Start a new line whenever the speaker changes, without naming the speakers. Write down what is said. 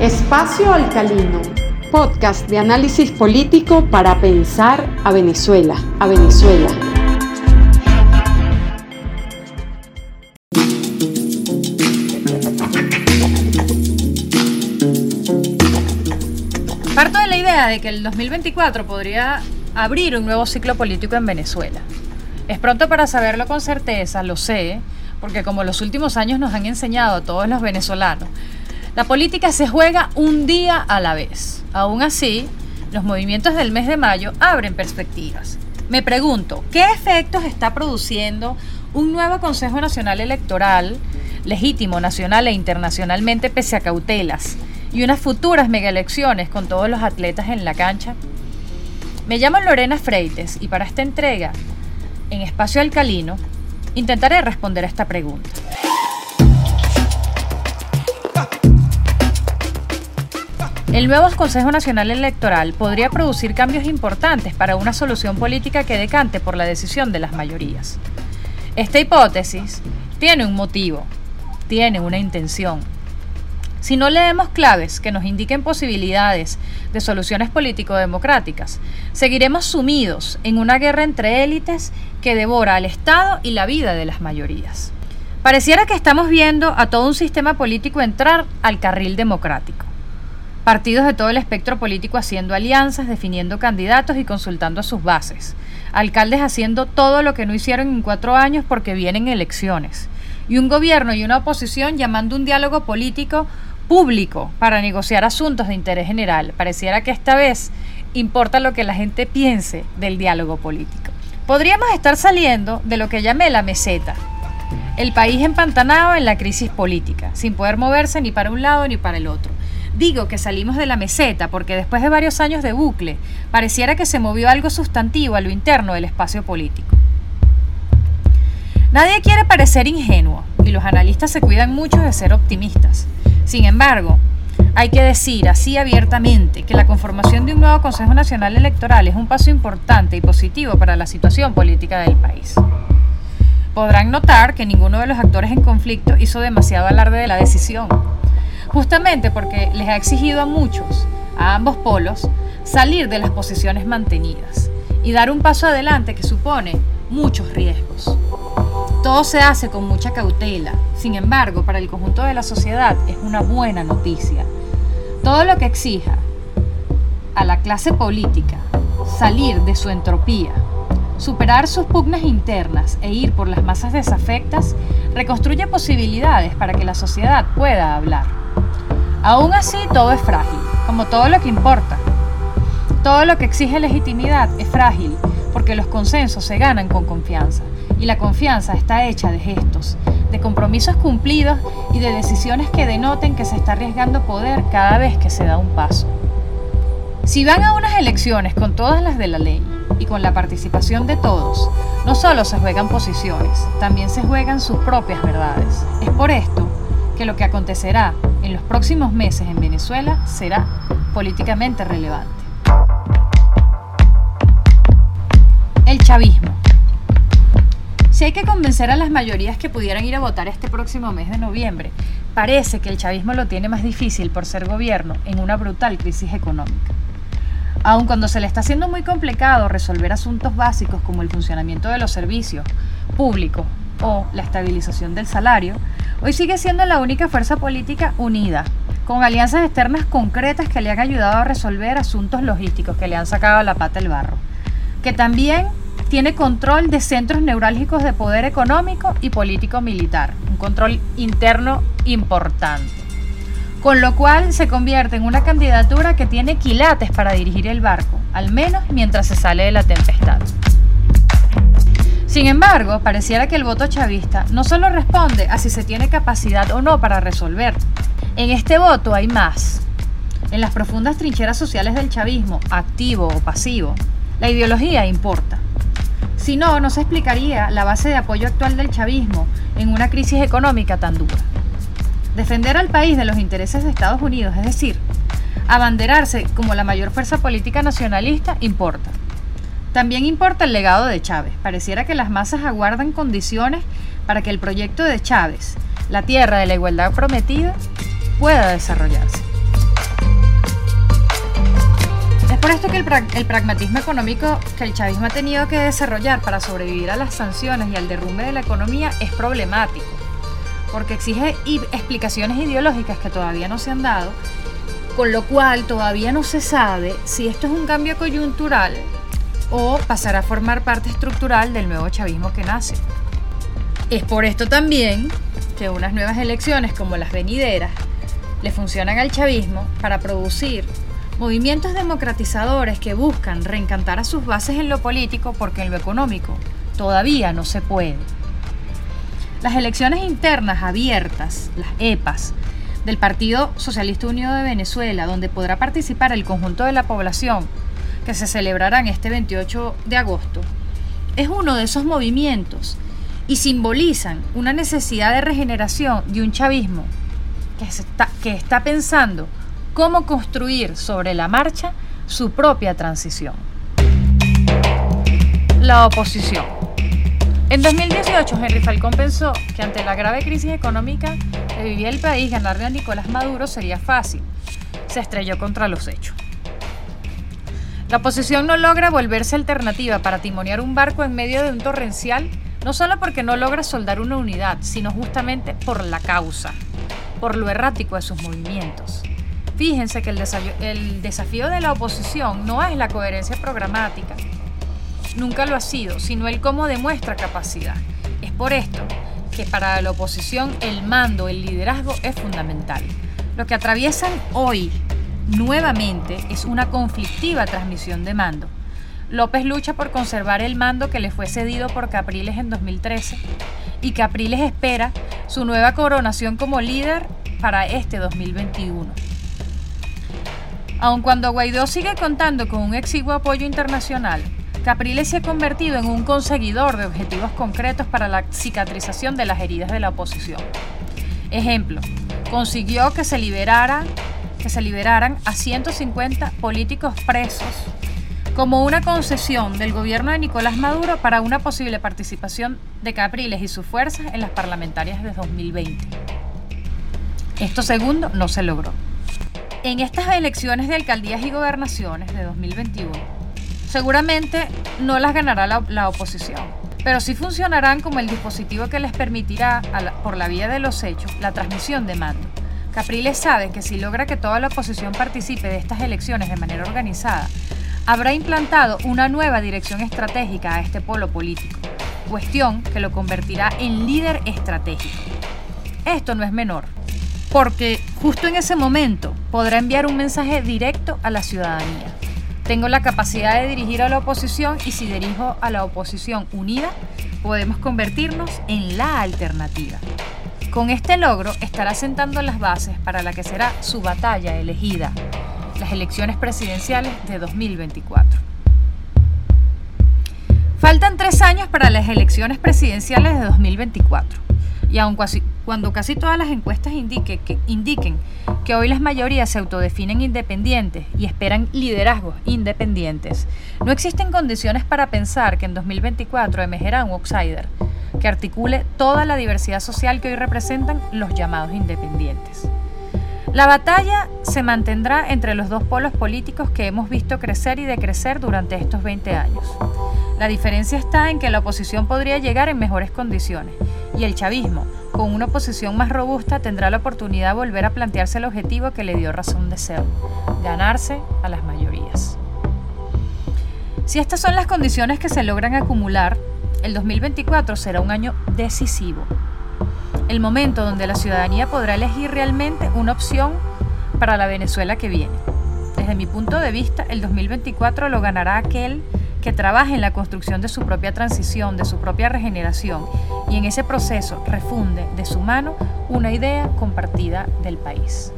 Espacio Alcalino, podcast de análisis político para pensar a Venezuela, a Venezuela.
Parto de la idea de que el 2024 podría abrir un nuevo ciclo político en Venezuela. Es pronto para saberlo con certeza, lo sé, porque como los últimos años nos han enseñado a todos los venezolanos, la política se juega un día a la vez. Aún así, los movimientos del mes de mayo abren perspectivas. Me pregunto, ¿qué efectos está produciendo un nuevo Consejo Nacional Electoral, legítimo nacional e internacionalmente pese a cautelas, y unas futuras megaelecciones con todos los atletas en la cancha? Me llamo Lorena Freites y para esta entrega, en Espacio Alcalino, intentaré responder a esta pregunta. El nuevo Consejo Nacional Electoral podría producir cambios importantes para una solución política que decante por la decisión de las mayorías. Esta hipótesis tiene un motivo, tiene una intención, si no leemos claves que nos indiquen posibilidades de soluciones político-democráticas, seguiremos sumidos en una guerra entre élites que devora al Estado y la vida de las mayorías. Pareciera que estamos viendo a todo un sistema político entrar al carril democrático. Partidos de todo el espectro político haciendo alianzas, definiendo candidatos y consultando a sus bases. Alcaldes haciendo todo lo que no hicieron en cuatro años porque vienen elecciones. Y un gobierno y una oposición llamando un diálogo político público para negociar asuntos de interés general. Pareciera que esta vez importa lo que la gente piense del diálogo político. Podríamos estar saliendo de lo que llamé la meseta, el país empantanado en la crisis política, sin poder moverse ni para un lado ni para el otro. Digo que salimos de la meseta porque después de varios años de bucle, pareciera que se movió algo sustantivo a lo interno del espacio político. Nadie quiere parecer ingenuo y los analistas se cuidan mucho de ser optimistas. Sin embargo, hay que decir así abiertamente que la conformación de un nuevo Consejo Nacional Electoral es un paso importante y positivo para la situación política del país. Podrán notar que ninguno de los actores en conflicto hizo demasiado alarde de la decisión, justamente porque les ha exigido a muchos, a ambos polos, salir de las posiciones mantenidas y dar un paso adelante que supone muchos riesgos. Todo se hace con mucha cautela, sin embargo, para el conjunto de la sociedad es una buena noticia. Todo lo que exija a la clase política salir de su entropía, superar sus pugnas internas e ir por las masas desafectas, reconstruye posibilidades para que la sociedad pueda hablar. Aún así, todo es frágil, como todo lo que importa. Todo lo que exige legitimidad es frágil, porque los consensos se ganan con confianza y la confianza está hecha de gestos, de compromisos cumplidos y de decisiones que denoten que se está arriesgando poder cada vez que se da un paso. Si van a unas elecciones con todas las de la ley y con la participación de todos, no solo se juegan posiciones, también se juegan sus propias verdades. Es por esto que lo que acontecerá en los próximos meses en Venezuela será políticamente relevante. El chavismo. Si hay que convencer a las mayorías que pudieran ir a votar este próximo mes de noviembre, parece que el chavismo lo tiene más difícil por ser gobierno en una brutal crisis económica. Aun cuando se le está haciendo muy complicado resolver asuntos básicos como el funcionamiento de los servicios públicos o la estabilización del salario, hoy sigue siendo la única fuerza política unida, con alianzas externas concretas que le han ayudado a resolver asuntos logísticos que le han sacado la pata el barro, que también tiene control de centros neurálgicos de poder económico y político militar, un control interno importante. Con lo cual se convierte en una candidatura que tiene quilates para dirigir el barco, al menos mientras se sale de la tempestad. Sin embargo, pareciera que el voto chavista no solo responde a si se tiene capacidad o no para resolver. En este voto hay más. En las profundas trincheras sociales del chavismo, activo o pasivo, la ideología importa. Si no, no se explicaría la base de apoyo actual del chavismo en una crisis económica tan dura. Defender al país de los intereses de Estados Unidos, es decir, abanderarse como la mayor fuerza política nacionalista, importa. También importa el legado de Chávez. Pareciera que las masas aguardan condiciones para que el proyecto de Chávez, la tierra de la igualdad prometida, pueda desarrollarse. Es por esto que el, pragmatismo económico que el chavismo ha tenido que desarrollar para sobrevivir a las sanciones y al derrumbe de la economía es problemático, porque exige explicaciones ideológicas que todavía no se han dado, con lo cual todavía no se sabe si esto es un cambio coyuntural o pasará a formar parte estructural del nuevo chavismo que nace. Es por esto también que unas nuevas elecciones como las venideras le funcionan al chavismo para producir movimientos democratizadores que buscan reencantar a sus bases en lo político porque en lo económico todavía no se puede. Las elecciones internas abiertas, las EPAs, del Partido Socialista Unido de Venezuela, donde podrá participar el conjunto de la población, que se celebrarán este 28 de agosto, es uno de esos movimientos y simbolizan una necesidad de regeneración de un chavismo que está, pensando cómo construir sobre la marcha su propia transición. La oposición. En 2018, Henry Falcón pensó que ante la grave crisis económica que vivía el país, ganarle a Nicolás Maduro sería fácil. Se estrelló contra los hechos. La oposición no logra volverse alternativa para timonear un barco en medio de un torrencial, no solo porque no logra soldar una unidad, sino justamente por la causa, por lo errático de sus movimientos. Fíjense que el desafío, de la oposición no es la coherencia programática, nunca lo ha sido, sino el cómo demuestra capacidad. Es por esto que para la oposición el mando, el liderazgo es fundamental. Lo que atraviesan hoy nuevamente es una conflictiva transmisión de mando. López lucha por conservar el mando que le fue cedido por Capriles en 2013 y Capriles espera su nueva coronación como líder para este 2021. Aun cuando Guaidó sigue contando con un exiguo apoyo internacional, Capriles se ha convertido en un conseguidor de objetivos concretos para la cicatrización de las heridas de la oposición. Ejemplo, consiguió que se, que se liberaran a 150 políticos presos como una concesión del gobierno de Nicolás Maduro para una posible participación de Capriles y sus fuerzas en las parlamentarias de 2020. Esto segundo no se logró. En estas elecciones de alcaldías y gobernaciones de 2021, seguramente no las ganará la, oposición, pero sí funcionarán como el dispositivo que les permitirá, por la vía de los hechos, la transmisión de mando. Capriles sabe que si logra que toda la oposición participe de estas elecciones de manera organizada, habrá implantado una nueva dirección estratégica a este polo político, cuestión que lo convertirá en líder estratégico. Esto no es menor, porque justo en ese momento podrá enviar un mensaje directo a la ciudadanía. Tengo la capacidad de dirigir a la oposición y si dirijo a la oposición unida, podemos convertirnos en la alternativa. Con este logro estará sentando las bases para la que será su batalla elegida, las elecciones presidenciales de 2024. Faltan tres años para las elecciones presidenciales de 2024 y aun cuando casi todas las encuestas indique que, indiquen que hoy las mayorías se autodefinen independientes y esperan liderazgos independientes, no existen condiciones para pensar que en 2024 emergerá un outsider que articule toda la diversidad social que hoy representan los llamados independientes. La batalla se mantendrá entre los dos polos políticos que hemos visto crecer y decrecer durante estos 20 años. La diferencia está en que la oposición podría llegar en mejores condiciones y el chavismo, con una oposición más robusta, tendrá la oportunidad de volver a plantearse el objetivo que le dio razón de ser, ganarse a las mayorías. Si estas son las condiciones que se logran acumular, el 2024 será un año decisivo, el momento donde la ciudadanía podrá elegir realmente una opción para la Venezuela que viene. Desde mi punto de vista, el 2024 lo ganará aquel que trabaje en la construcción de su propia transición, de su propia regeneración y en ese proceso refunde de su mano una idea compartida del país.